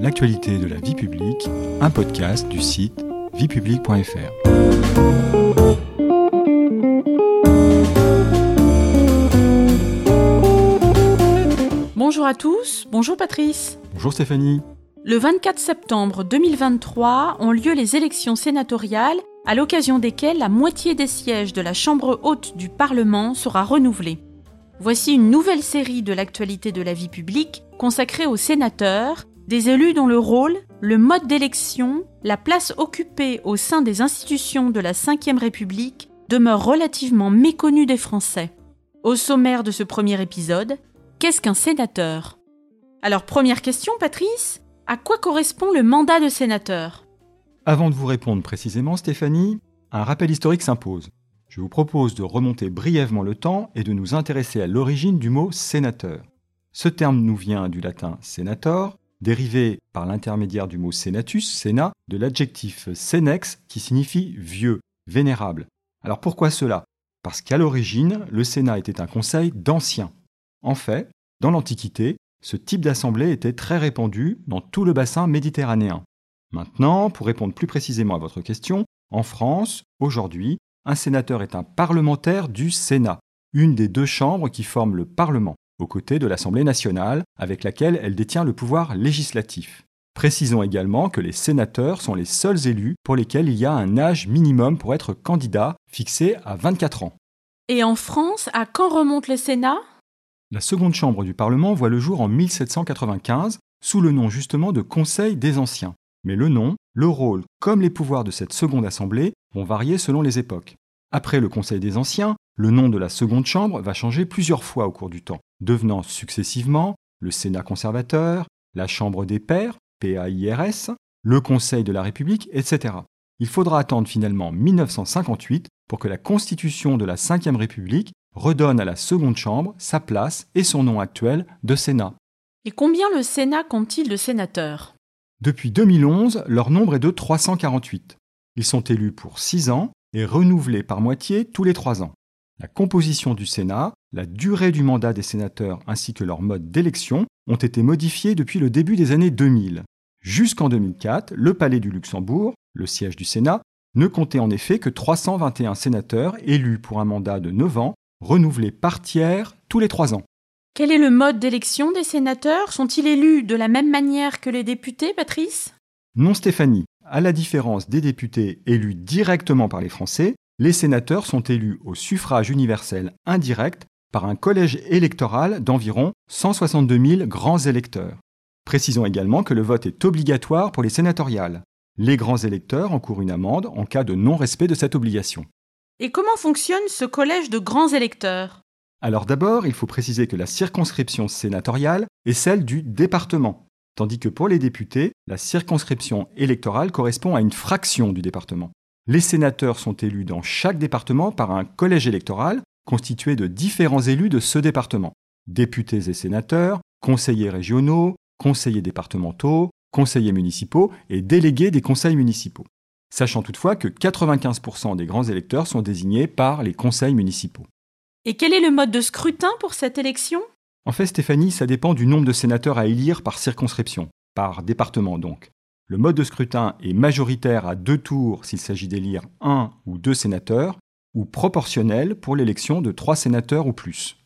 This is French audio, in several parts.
l'actualité de la vie publique, un podcast du site viepublique.fr. Bonjour à tous, bonjour Patrice. Bonjour Stéphanie. Le 24 septembre 2023 ont lieu les élections sénatoriales, à l'occasion desquelles la moitié des sièges de la Chambre haute du Parlement sera renouvelée. Voici une nouvelle série de l'actualité de la vie publique consacrée aux sénateurs, des élus dont le rôle, le mode d'élection, la place occupée au sein des institutions de la Ve République demeurent relativement méconnus des Français. Au sommaire de ce premier épisode, qu'est-ce qu'un sénateur? Alors première question Patrice, à quoi correspond le mandat de sénateur? Avant de vous répondre précisément Stéphanie, un rappel historique s'impose. Je vous propose de remonter brièvement le temps et de nous intéresser à l'origine du mot sénateur. Ce terme nous vient du latin senator, dérivé par l'intermédiaire du mot senatus, sénat, de l'adjectif senex qui signifie vieux, vénérable. Alors pourquoi cela? Parce qu'à l'origine, le Sénat était un conseil d'anciens. En fait, dans l'Antiquité, ce type d'assemblée était très répandu dans tout le bassin méditerranéen. Maintenant, pour répondre plus précisément à votre question, en France, aujourd'hui, un sénateur est un parlementaire du Sénat, une des deux chambres qui forment le Parlement, aux côtés de l'Assemblée nationale, avec laquelle elle détient le pouvoir législatif. Précisons également que les sénateurs sont les seuls élus pour lesquels il y a un âge minimum pour être candidat, fixé à 24 ans. Et en France, à quand remonte le Sénat? La seconde chambre du Parlement voit le jour en 1795, sous le nom justement de Conseil des Anciens. Mais le nom, le rôle, comme les pouvoirs de cette seconde assemblée vont varier selon les époques. Après le Conseil des Anciens, le nom de la seconde chambre va changer plusieurs fois au cours du temps, devenant successivement le Sénat conservateur, la Chambre des pairs, PAIRS, le Conseil de la République, etc. Il faudra attendre finalement 1958 pour que la Constitution de la Ve République redonne à la seconde chambre sa place et son nom actuel de Sénat. Et combien le Sénat compte-t-il de sénateurs? Depuis 2011, leur nombre est de 348. Ils sont élus pour 6 ans et renouvelés par moitié tous les 3 ans. La composition du Sénat, la durée du mandat des sénateurs ainsi que leur mode d'élection ont été modifiés depuis le début des années 2000. Jusqu'en 2004, le Palais du Luxembourg, le siège du Sénat, ne comptait en effet que 321 sénateurs élus pour un mandat de 9 ans, renouvelés par tiers tous les 3 ans. Quel est le mode d'élection des sénateurs? Sont-ils élus de la même manière que les députés, Patrice? Non, Stéphanie. À la différence des députés élus directement par les Français, les sénateurs sont élus au suffrage universel indirect par un collège électoral d'environ 162 000 grands électeurs. Précisons également que le vote est obligatoire pour les sénatoriales. Les grands électeurs encourent une amende en cas de non-respect de cette obligation. Et comment fonctionne ce collège de grands électeurs? Alors d'abord, il faut préciser que la circonscription sénatoriale est celle du département, tandis que pour les députés, la circonscription électorale correspond à une fraction du département. Les sénateurs sont élus dans chaque département par un collège électoral constitué de différents élus de ce département. Députés et sénateurs, conseillers régionaux, conseillers départementaux, conseillers municipaux et délégués des conseils municipaux. Sachant toutefois que 95% des grands électeurs sont désignés par les conseils municipaux. Et quel est le mode de scrutin pour cette élection? En fait, Stéphanie, ça dépend du nombre de sénateurs à élire par circonscription, par département donc. Le mode de scrutin est majoritaire à deux tours s'il s'agit d'élire un ou deux sénateurs, ou proportionnel pour l'élection de trois sénateurs ou plus.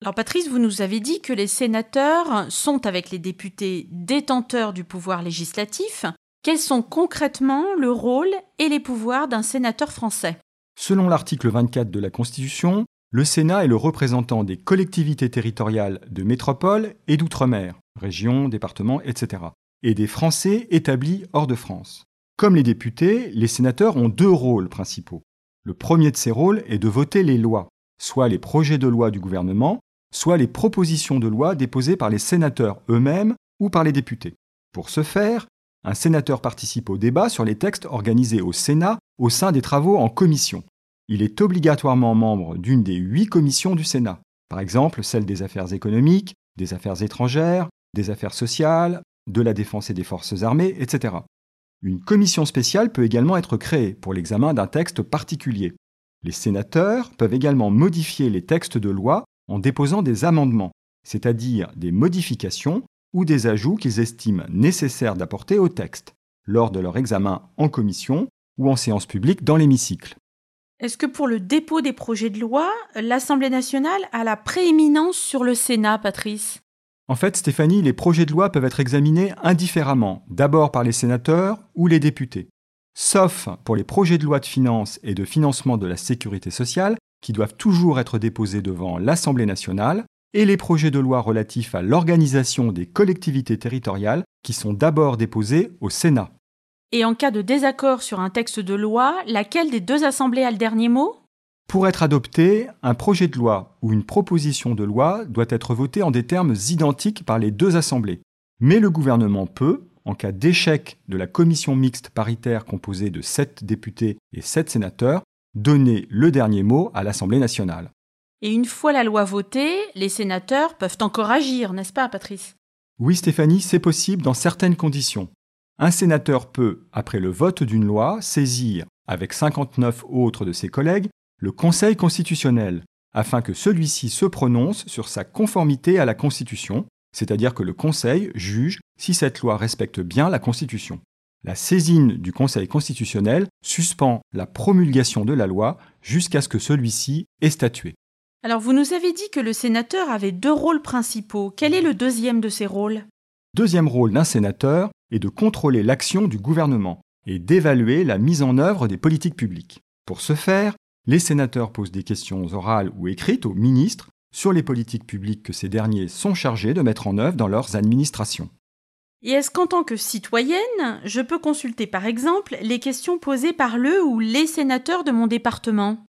Alors Patrice, vous nous avez dit que les sénateurs sont avec les députés détenteurs du pouvoir législatif. Quels sont concrètement le rôle et les pouvoirs d'un sénateur français? Selon l'article 24 de la Constitution, le Sénat est le représentant des collectivités territoriales de métropole et d'outre-mer, régions, départements, etc., et des Français établis hors de France. Comme les députés, les sénateurs ont deux rôles principaux. Le premier de ces rôles est de voter les lois, soit les projets de loi du gouvernement, soit les propositions de loi déposées par les sénateurs eux-mêmes ou par les députés. Pour ce faire, un sénateur participe au débat sur les textes organisés au Sénat au sein des travaux en commission. Il est obligatoirement membre d'une des huit commissions du Sénat, par exemple celle des affaires économiques, des affaires étrangères, des affaires sociales, de la défense et des forces armées, etc. Une commission spéciale peut également être créée pour l'examen d'un texte particulier. Les sénateurs peuvent également modifier les textes de loi en déposant des amendements, c'est-à-dire des modifications ou des ajouts qu'ils estiment nécessaires d'apporter au texte, lors de leur examen en commission ou en séance publique dans l'hémicycle. Est-ce que pour le dépôt des projets de loi, l'Assemblée nationale a la prééminence sur le Sénat, Patrice? En fait, Stéphanie, les projets de loi peuvent être examinés indifféremment, d'abord par les sénateurs ou les députés. Sauf pour les projets de loi de finances et de financement de la sécurité sociale, qui doivent toujours être déposés devant l'Assemblée nationale, et les projets de loi relatifs à l'organisation des collectivités territoriales, qui sont d'abord déposés au Sénat. Et en cas de désaccord sur un texte de loi, laquelle des deux assemblées a le dernier mot? Pour être adopté, un projet de loi ou une proposition de loi doit être voté en des termes identiques par les deux assemblées. Mais le gouvernement peut, en cas d'échec de la commission mixte paritaire composée de 7 députés et 7 sénateurs, donner le dernier mot à l'Assemblée nationale. Et une fois la loi votée, les sénateurs peuvent encore agir, n'est-ce pas, Patrice? Oui, Stéphanie, c'est possible dans certaines conditions. Un sénateur peut, après le vote d'une loi, saisir, avec 59 autres de ses collègues, le Conseil constitutionnel, afin que celui-ci se prononce sur sa conformité à la Constitution, c'est-à-dire que le Conseil juge si cette loi respecte bien la Constitution. La saisine du Conseil constitutionnel suspend la promulgation de la loi jusqu'à ce que celui-ci ait statué. Alors vous nous avez dit que le sénateur avait deux rôles principaux. Quel est le deuxième de ces rôles? Deuxième rôle d'un sénateur est de contrôler l'action du gouvernement et d'évaluer la mise en œuvre des politiques publiques. Pour ce faire, les sénateurs posent des questions orales ou écrites aux ministres sur les politiques publiques que ces derniers sont chargés de mettre en œuvre dans leurs administrations. Et est-ce qu'en tant que citoyenne, je peux consulter par exemple les questions posées par le ou les sénateurs de mon département?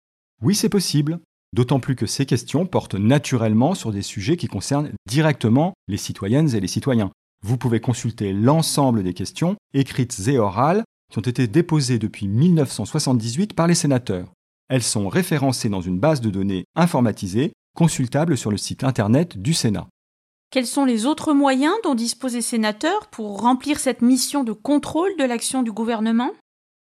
Oui, c'est possible, d'autant plus que ces questions portent naturellement sur des sujets qui concernent directement les citoyennes et les citoyens. Vous pouvez consulter l'ensemble des questions, écrites et orales, qui ont été déposées depuis 1978 par les sénateurs. Elles sont référencées dans une base de données informatisée, consultable sur le site Internet du Sénat. Quels sont les autres moyens dont disposent les sénateurs pour remplir cette mission de contrôle de l'action du gouvernement?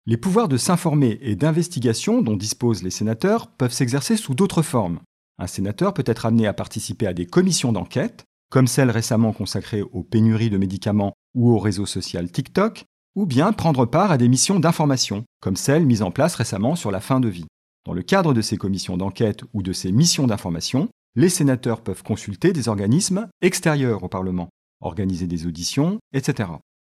Les pouvoirs de s'informer et d'investigation dont disposent les sénateurs peuvent s'exercer sous d'autres formes. Un sénateur peut être amené à participer à des commissions d'enquête, comme celle récemment consacrée aux pénuries de médicaments ou au réseau social TikTok, ou bien prendre part à des missions d'information, comme celle mise en place récemment sur la fin de vie. Dans le cadre de ces commissions d'enquête ou de ces missions d'information, les sénateurs peuvent consulter des organismes extérieurs au Parlement, organiser des auditions, etc.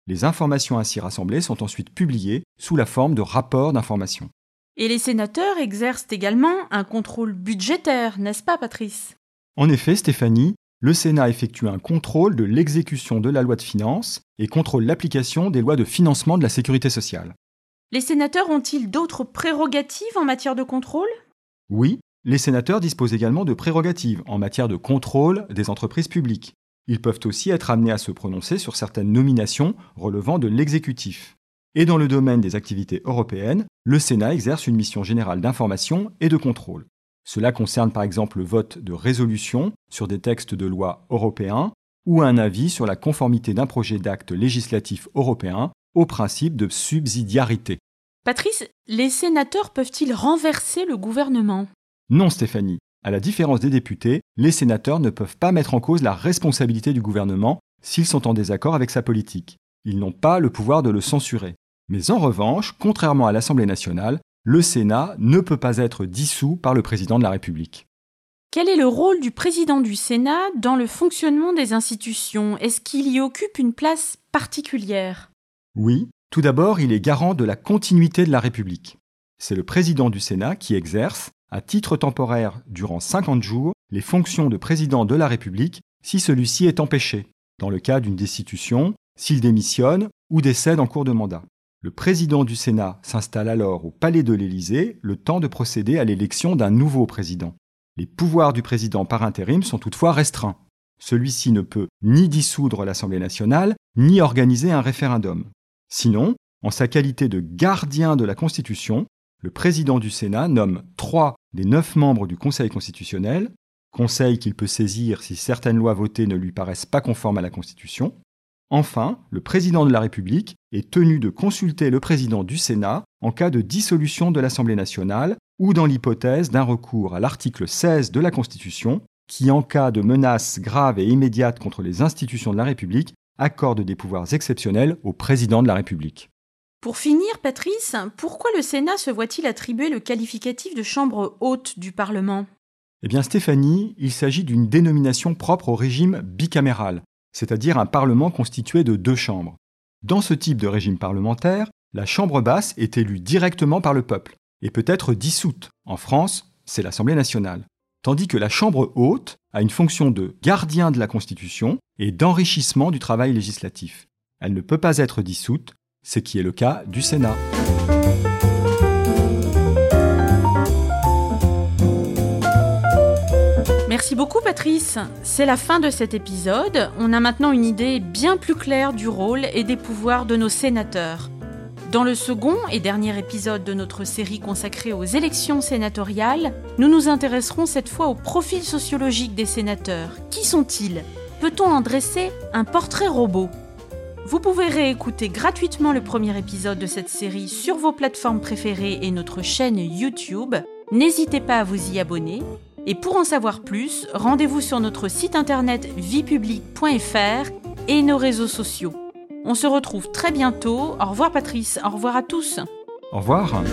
Les informations ainsi rassemblées sont ensuite publiées sous la forme de rapports d'information. Et les sénateurs exercent également un contrôle budgétaire, n'est-ce pas, Patrice? En effet, Stéphanie, le Sénat effectue un contrôle de l'exécution de la loi de finances et contrôle l'application des lois de financement de la sécurité sociale. Les sénateurs ont-ils d'autres prérogatives en matière de contrôle? Oui, les sénateurs disposent également de prérogatives en matière de contrôle des entreprises publiques. Ils peuvent aussi être amenés à se prononcer sur certaines nominations relevant de l'exécutif. Et dans le domaine des activités européennes, le Sénat exerce une mission générale d'information et de contrôle. Cela concerne par exemple le vote de résolutions sur des textes de loi européens ou un avis sur la conformité d'un projet d'acte législatif européen au principe de subsidiarité. Patrice, les sénateurs peuvent-ils renverser le gouvernement? Non, Stéphanie. À la différence des députés, les sénateurs ne peuvent pas mettre en cause la responsabilité du gouvernement s'ils sont en désaccord avec sa politique. Ils n'ont pas le pouvoir de le censurer. Mais en revanche, contrairement à l'Assemblée nationale, le Sénat ne peut pas être dissous par le président de la République. Quel est le rôle du président du Sénat dans le fonctionnement des institutions? Est-ce qu'il y occupe une place particulière? Oui, tout d'abord, il est garant de la continuité de la République. C'est le président du Sénat qui exerce, à titre temporaire durant 50 jours, les fonctions de président de la République si celui-ci est empêché, dans le cas d'une destitution, s'il démissionne ou décède en cours de mandat. Le président du Sénat s'installe alors au palais de l'Élysée le temps de procéder à l'élection d'un nouveau président. Les pouvoirs du président par intérim sont toutefois restreints. Celui-ci ne peut ni dissoudre l'Assemblée nationale, ni organiser un référendum. Sinon, en sa qualité de gardien de la Constitution, le président du Sénat nomme trois des neuf membres du Conseil constitutionnel, conseil qu'il peut saisir si certaines lois votées ne lui paraissent pas conformes à la Constitution, Enfin, le président de la République est tenu de consulter le président du Sénat en cas de dissolution de l'Assemblée nationale ou dans l'hypothèse d'un recours à l'article 16 de la Constitution qui, en cas de menace grave et immédiate contre les institutions de la République, accorde des pouvoirs exceptionnels au président de la République. Pour finir, Patrice, pourquoi le Sénat se voit-il attribuer le qualificatif de chambre haute du Parlement? Eh bien Stéphanie, il s'agit d'une dénomination propre au régime bicaméral, c'est-à-dire un Parlement constitué de deux chambres. Dans ce type de régime parlementaire, la Chambre basse est élue directement par le peuple et peut être dissoute. En France, c'est l'Assemblée nationale. Tandis que la Chambre haute a une fonction de gardien de la Constitution et d'enrichissement du travail législatif. Elle ne peut pas être dissoute, ce qui est le cas du Sénat. Merci beaucoup Patrice. C'est la fin de cet épisode. On a maintenant une idée bien plus claire du rôle et des pouvoirs de nos sénateurs. Dans le second et dernier épisode de notre série consacrée aux élections sénatoriales, nous nous intéresserons cette fois au profil sociologique des sénateurs. Qui sont-ils? Peut-on en dresser un portrait robot? Vous pouvez réécouter gratuitement le premier épisode de cette série sur vos plateformes préférées et notre chaîne YouTube. N'hésitez pas à vous y abonner. Et pour en savoir plus, rendez-vous sur notre site internet viepublique.fr et nos réseaux sociaux. On se retrouve très bientôt. Au revoir Patrice, au revoir à tous. Au revoir.